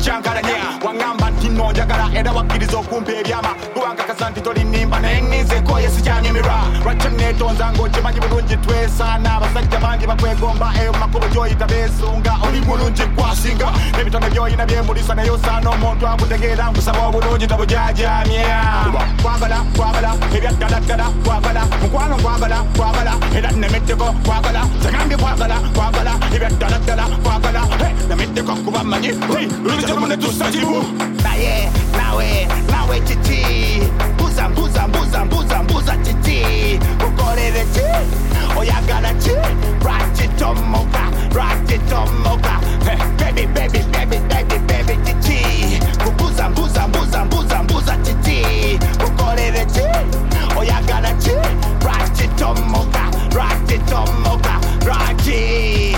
Mukwano nno njagala era wakkiriza okumpa ebyama. Kubankakasa nti tolinimba naye nninzeko yesikyanyumirwa lwaki neetonza ng'okimanyi bulungi twesaana abasajja bangi bakwegomba eyo mu makubo gy'oyita beesunga. Oli mulungi kwasinga n'ebitone by'oyina byembulisa naye osaana omuntu akutegeera nkusaba obulungi tabujajamya kwagala kwagala ebyaddaladdala kwagala mukwano kwagala kwagala era nemeddeko kwagala tegambye kwagala kwagala ebyaddaladdala kwagala nemeddeko kuba mmanyi lulitemu netusa naye nawe nawe kiki mbuza mbuza mbuza mbuza mbuza kiki ukolere ki oyagala ki lwakitomoka lwakitomoka baby baby baby baby baby kiki kubuza mbuza mbuza mbuza mbuza kiki ukolere ki oyagala ki lwakitomoka lwakitomoka lwaki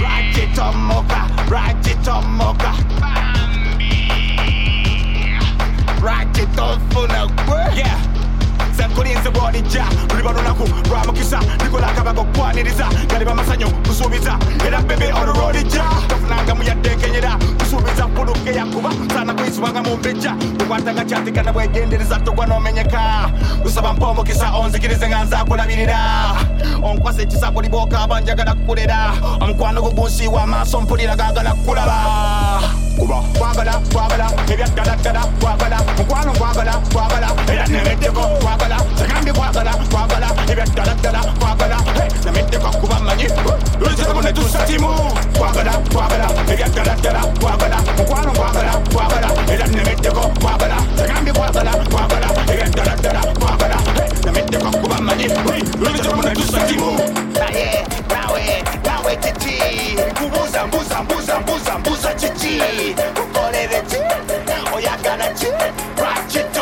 lwakitomoka lwakitomoka lwakitofuna gwe yeah. Senkulinze bwolija luliba lunaku lwa mukisa. Likola akabago kwaniriza. Galiba masanyu kusuubiza era bebe olulwolija tofunangamu yaddenkenyera kusuubiza puluke yakuba sana kuyisibwanga mu mbejja kukwatanga kyatikana bwegendereza togwa n'omenyeka kusaba mpa omukisa onzikirize nga nzakulabirira onkwasa ekisako libwokaba njagala kukulera omukwano gwo gunsiiwa amaaso mpulira gagala kulaba kuba kwagala kwagala ebyaddaladdala kwagala mukwano kwagala kwagala era nemeddeko kwagala tegambye kwagala kwagala ebyaddaladdala kwagala nemeddeko kuba mmanyi lulitemu netusa kimu kwagala kwagala ebyaddaladdala kwagala mukwano kwagala kwagala era nemeddeko kwagala tegambye kwagala kwagala ebyaddaladdala kwagala nemeddeko kuba mmanyi lulitemu netusa kimu naye nawe nawe kiki kubuza mbuza mbuza mbuza mbuza kiki ukolere ki oyagala ki lwakitomoka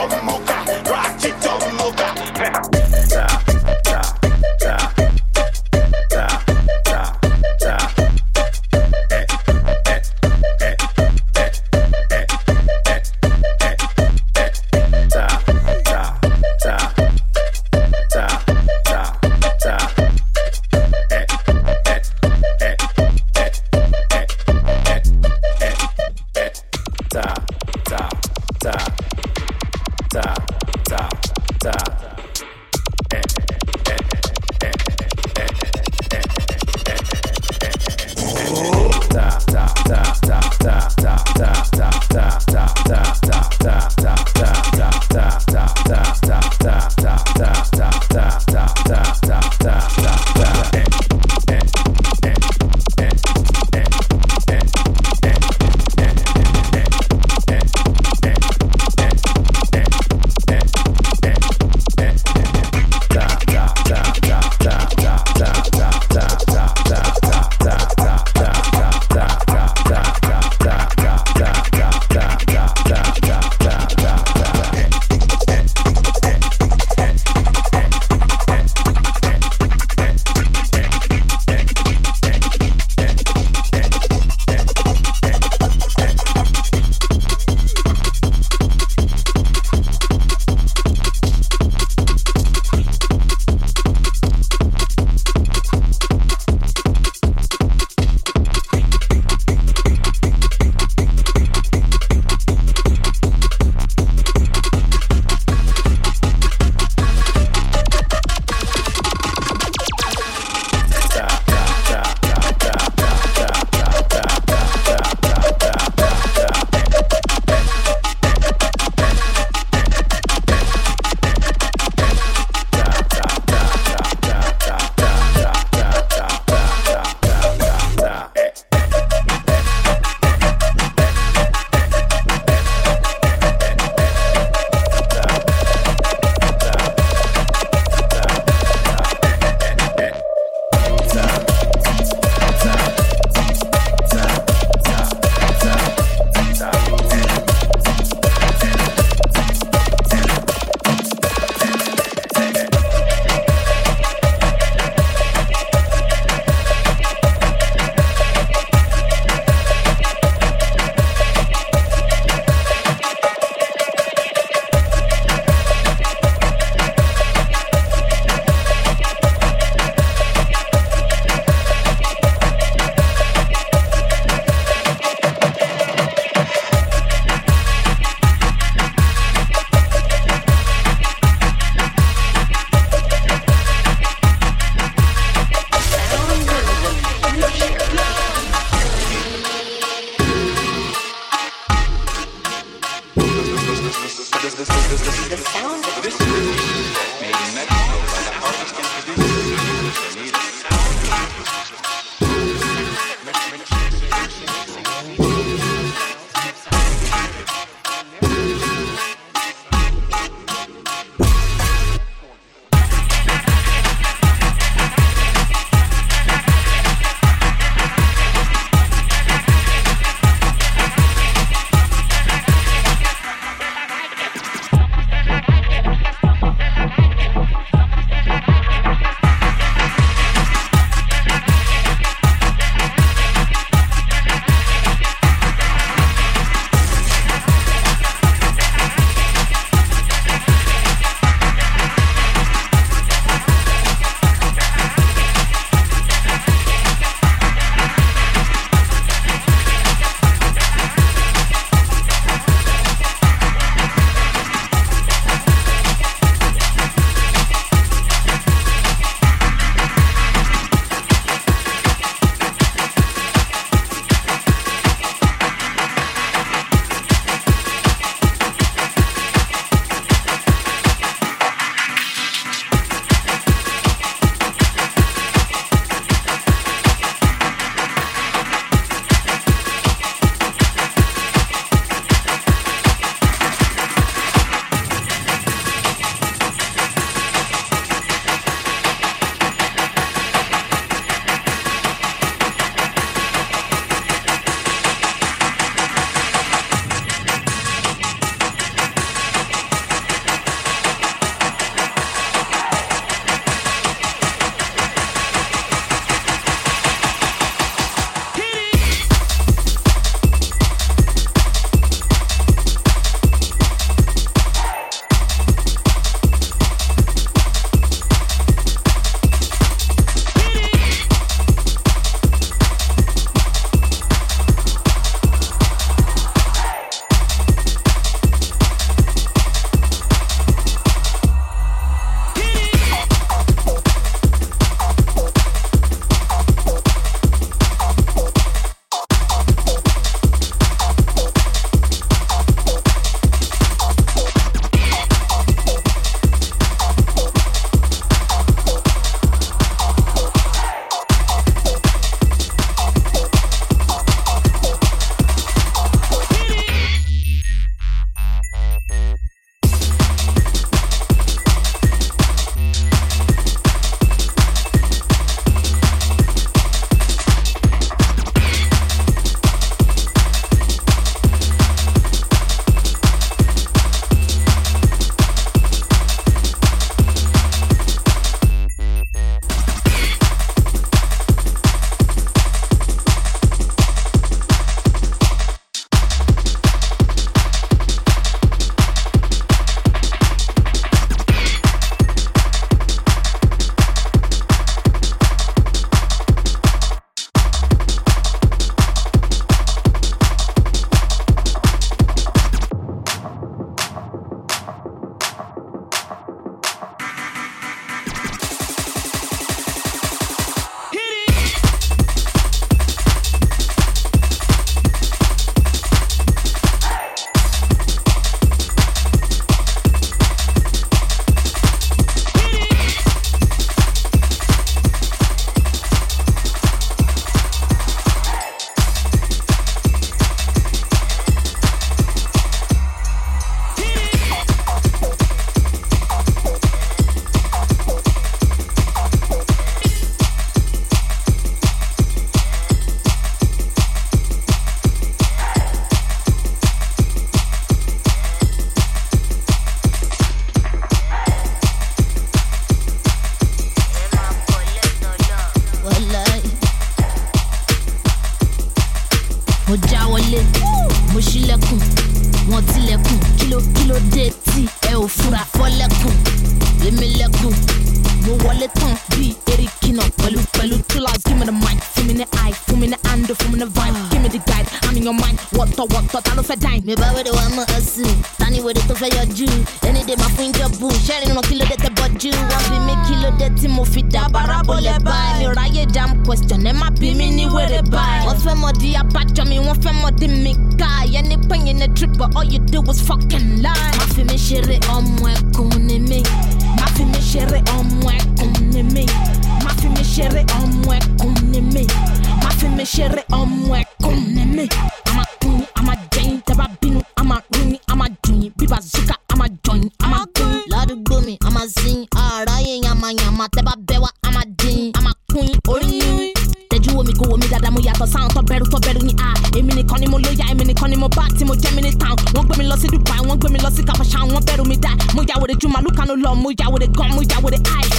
omi kò omi dáadáa mo yàtọ̀ sáwọn tó bẹ̀rù tó bẹ̀rù ní a èmi nìkan ni mo lóya èmi nìkan ni mo bá tí mo jẹ́ mi ní town. Wọ́n gbé mi lọ sí dubai wọ́n gbé mi lọ sí kàfàṣà wọ́n bẹ̀rù mi dá mo yà wòde ju màlúù kanu lọ mo yà wòde gan mo yà wòde eye.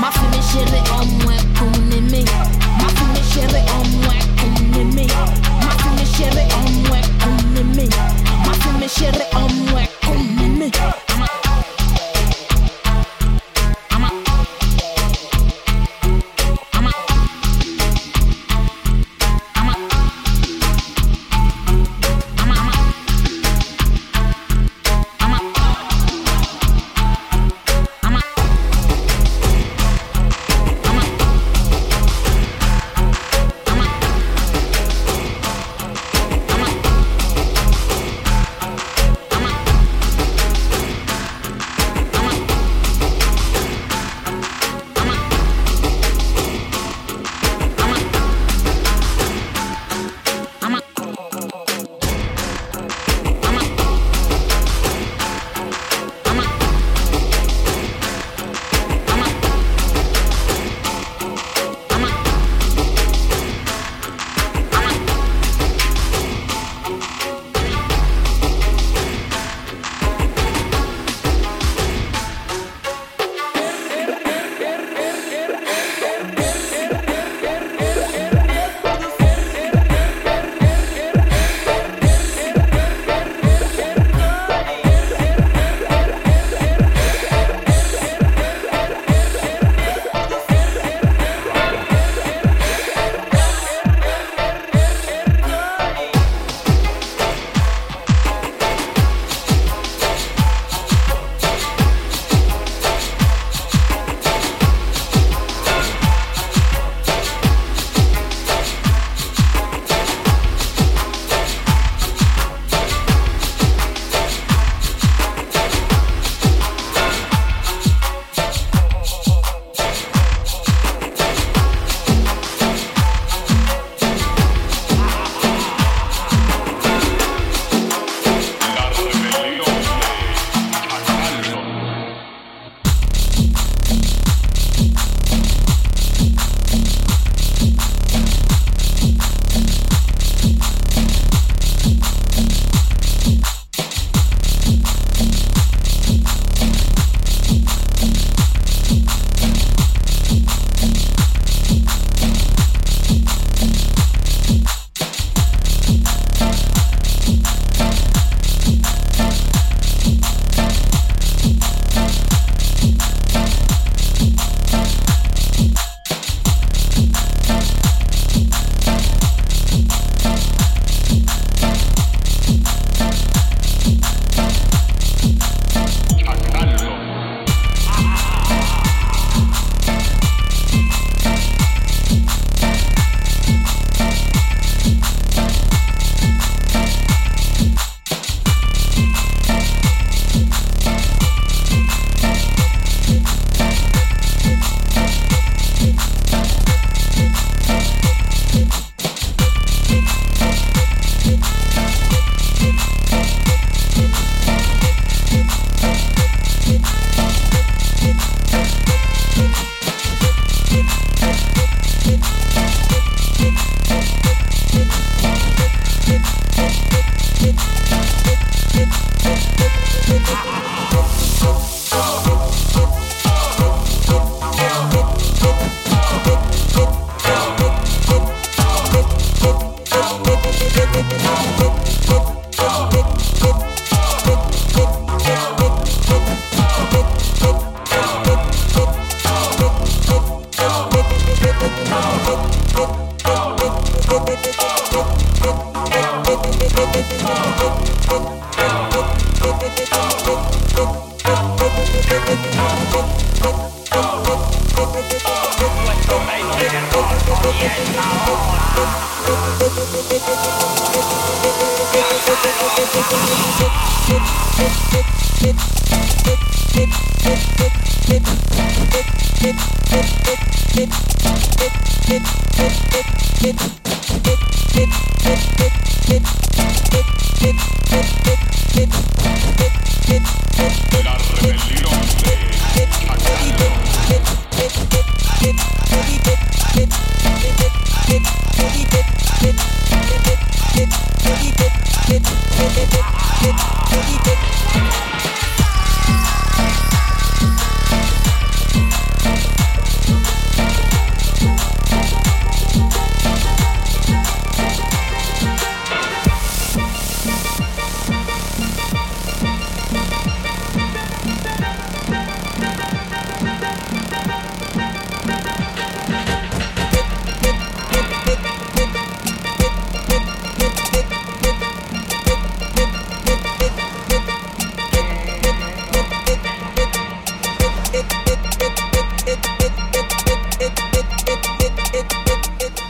má fi mi ṣeré ọmọ ẹkùn ni mí. Má fi mi ṣeré ọmọ ẹkùn ni mí. Má fi mi ṣeré ọmọ ẹkùn ni mí. Má fi mi ṣeré ọmọ ẹkùn ni mí.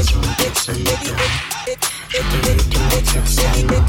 It's a little, I need ya. She do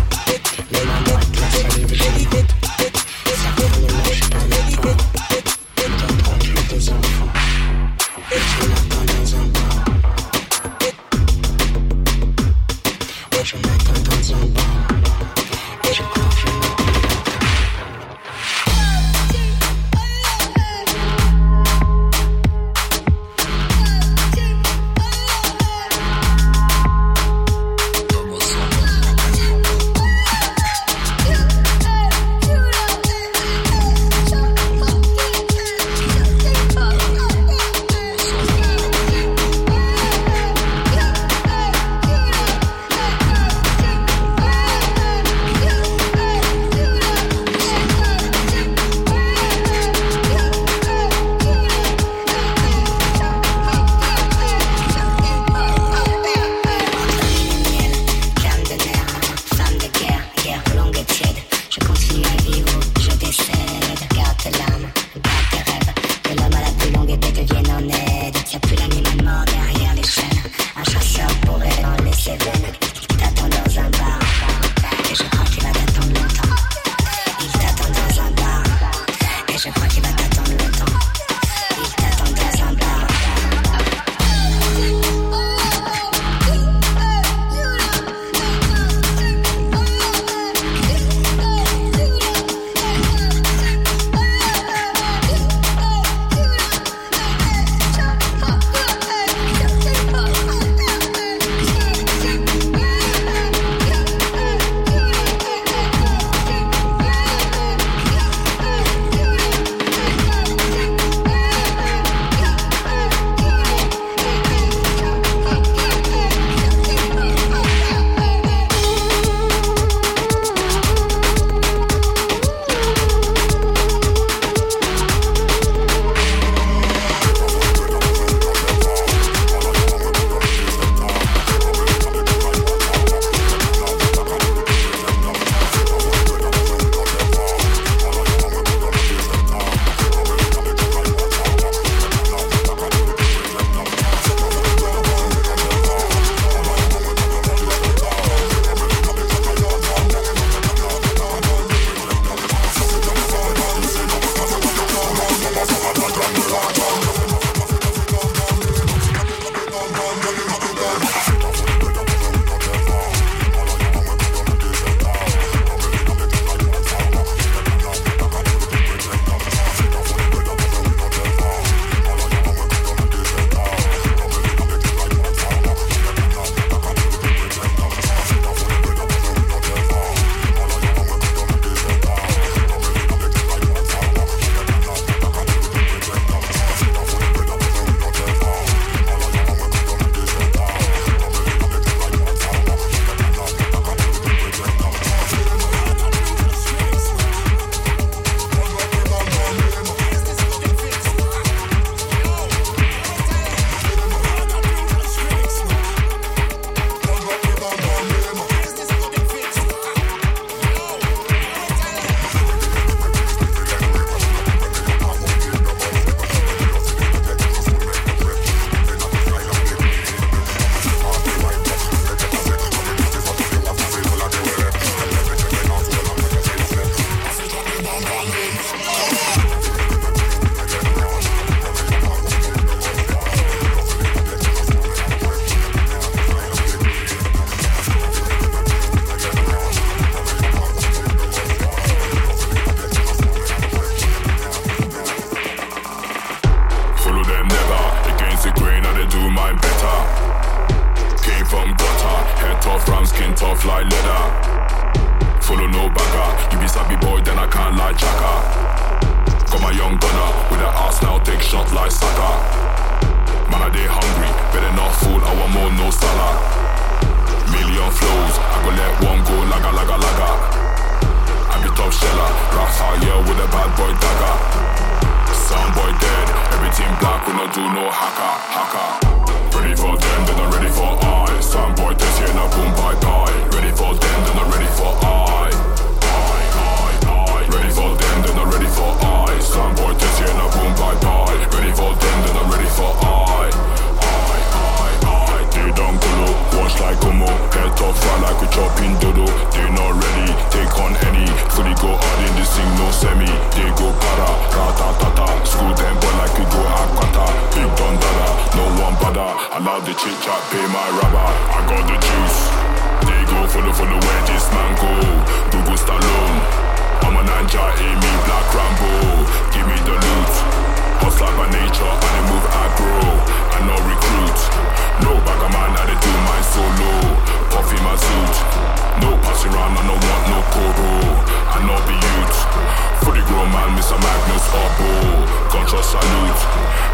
a salute.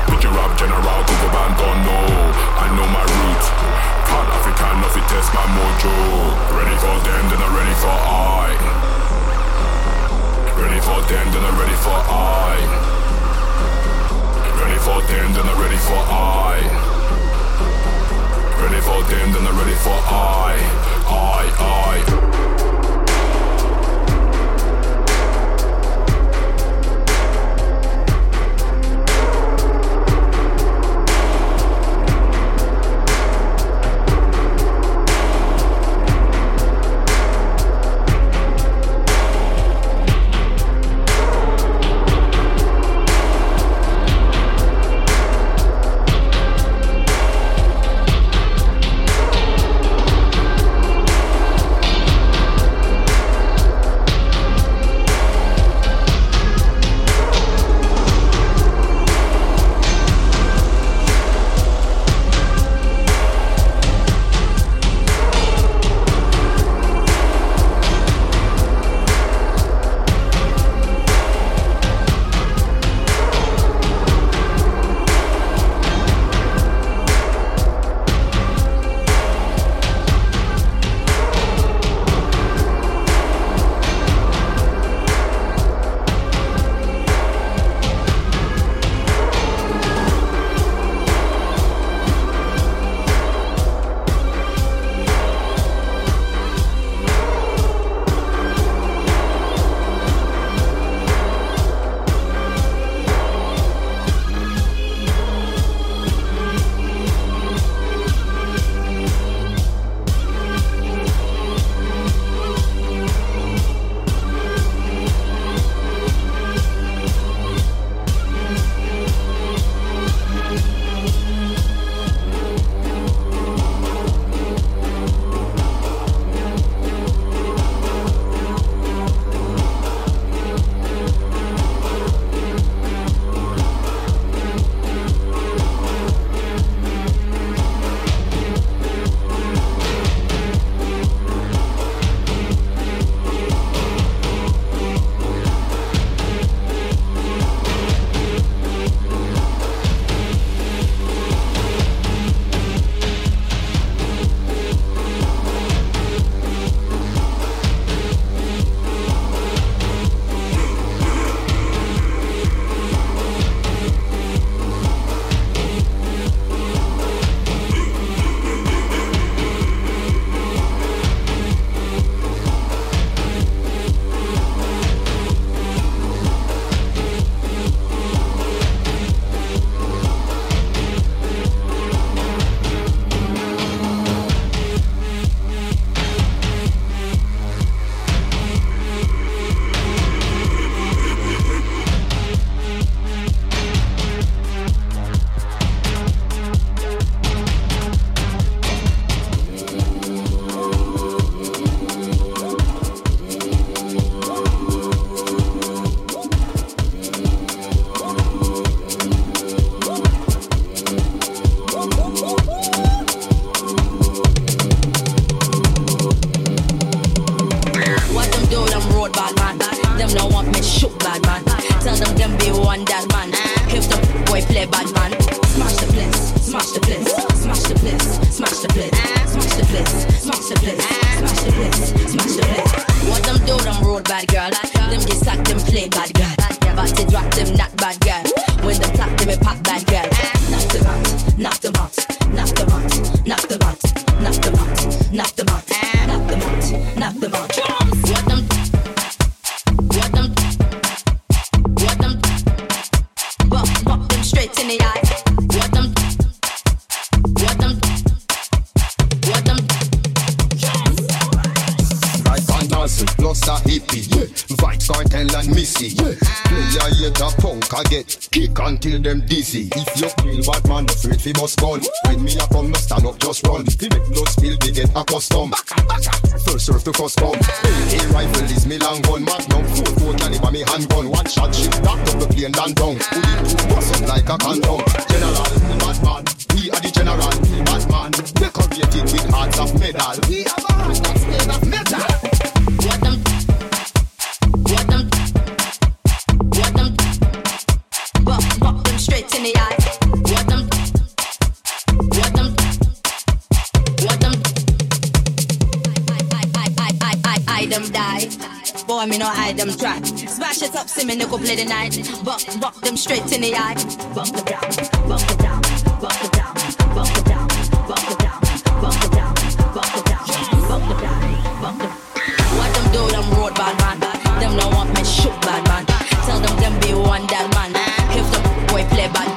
picture your up, general, go go band on, no. I know my route. Proud African, nothing test my mojo. Ready for them, then I'm ready for I. Ready for them, then I'm ready for I. Ready for them, then I'm ready for I. Ready for them, then I'm ready for I. I, I. smash the place, smash the place, smash the place, smash the place, smash the place, smash the place, smash the place, smash the place. What them do, them road bad girl. Them just act them play bad girl. But to drop them not bad girl. When them clap them pop bad Yet a punk I get kick until them dizzy. If you kill bad man, afraid fi must gun. When me a come, no stand up, just run. Fi make no spill, they get accustomed. First serve to custom. Hey, rifle is me long gun. Magnum four four caliber me handgun. One shot shit knock up the plane land down. Put it to bust up like a condom. General, bad man. We are the general, bad man. Decorated with hearts of metal. We have a heart of metal. I them die. Boy, me no hide them try. Smash it up, see me no go play the night. Buck, buck them straight in the eye. Buck them down, buck them down, buck them down. What them do, them road bad man. Them no want me shoot bad man. Tell them them be one that man. If the boy play bad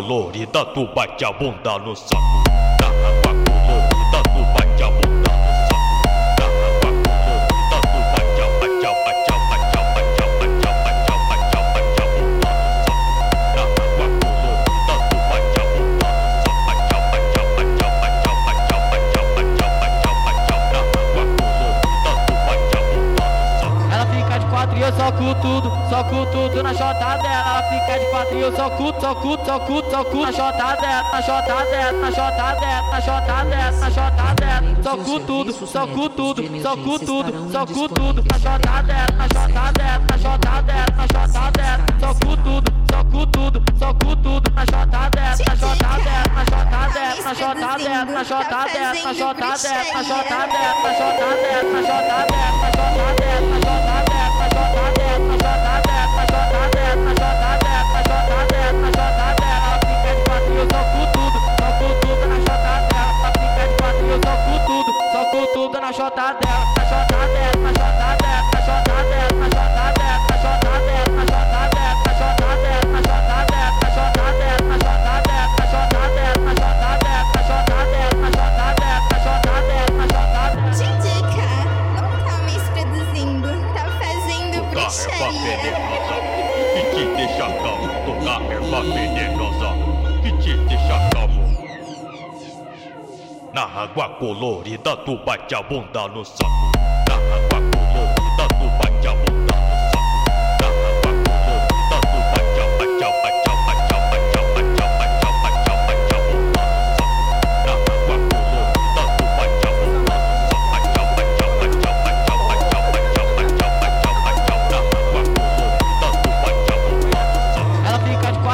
Colorida, tu bate a bunda no saco. tudo, só cu tudo, só cu tudo, só cu tudo. Na jogada é, na jogada é, na jogada é, na jogada é. Só cu tudo, só cu tudo, só cu tudo. Na jogada é, na jogada é, na jogada é, na jogada é, na jogada é, na jogada é, na jogada é, na jogada é, na jogada é, na jogada é. Água colorida, tu bate a bunda no saco.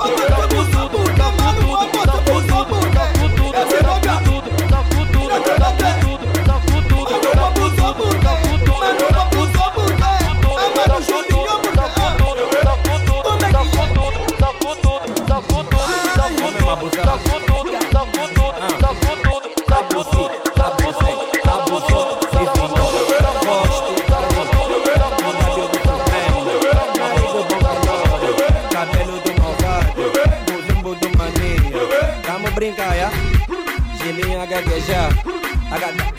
bateu, tá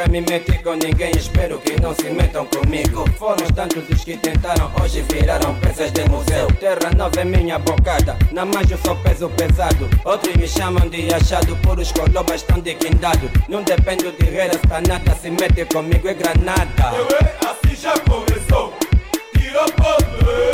Nunca me meti com ninguém, espero que não se metam comigo. Foram tantos os que tentaram, hoje viraram peças de museu. Terra nova é minha bocada, na eu sou peso pesado. Outros me chamam de achado, por os colobas estão de guindado. Não dependo de reira, está nada, se mete comigo é granada. Assim já começou. Tira Senhora,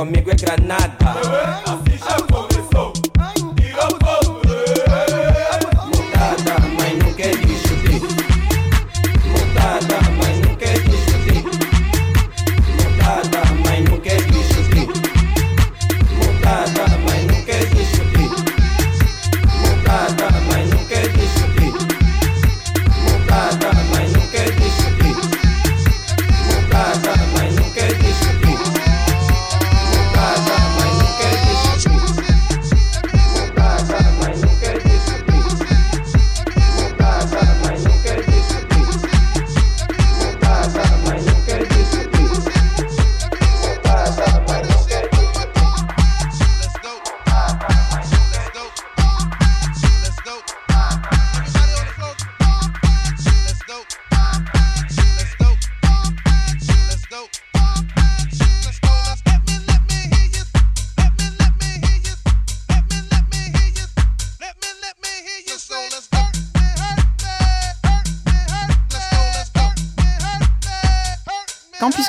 Amigo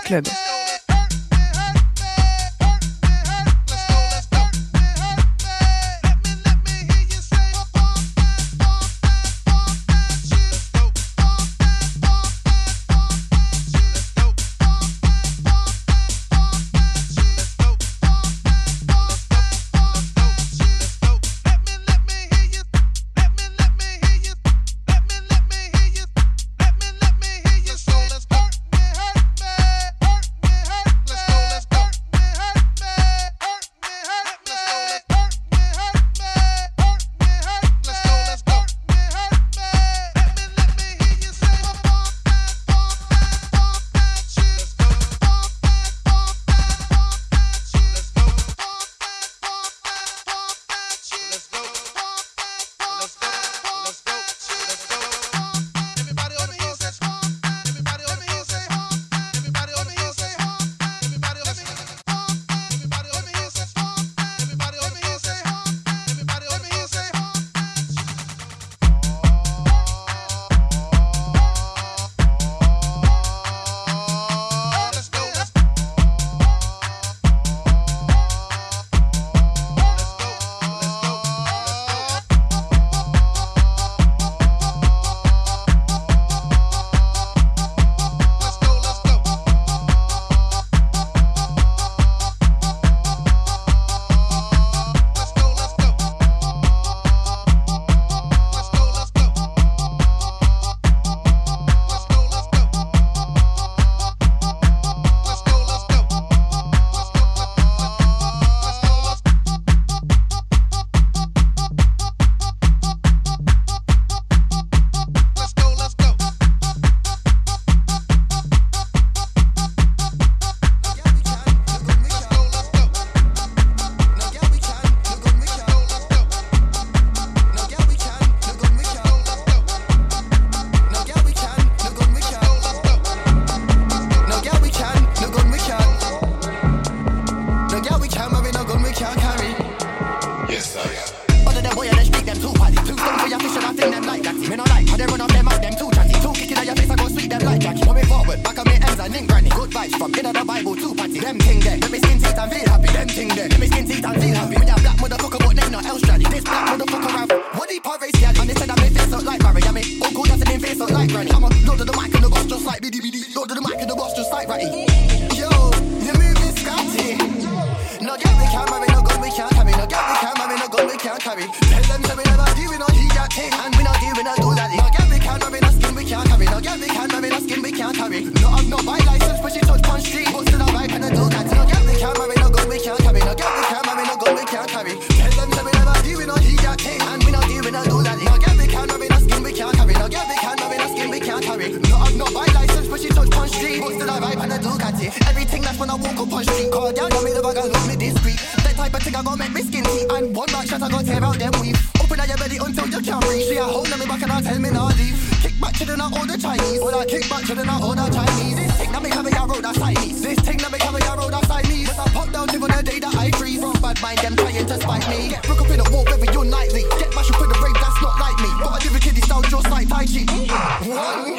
Club. me back and I tell me not leave. Kick back to the not order Chinese. Well, I kick back to the not order Chinese. This thing that me have a road outside me. This thing that me have a road outside me. Cause I pop down tip on the day that I freeze. From bad mind, them trying to spite me. Get broke up in a war you're nightly. Get mashed up in the rave, that's not like me. But I live a kiddie style just like Tai Chi. One.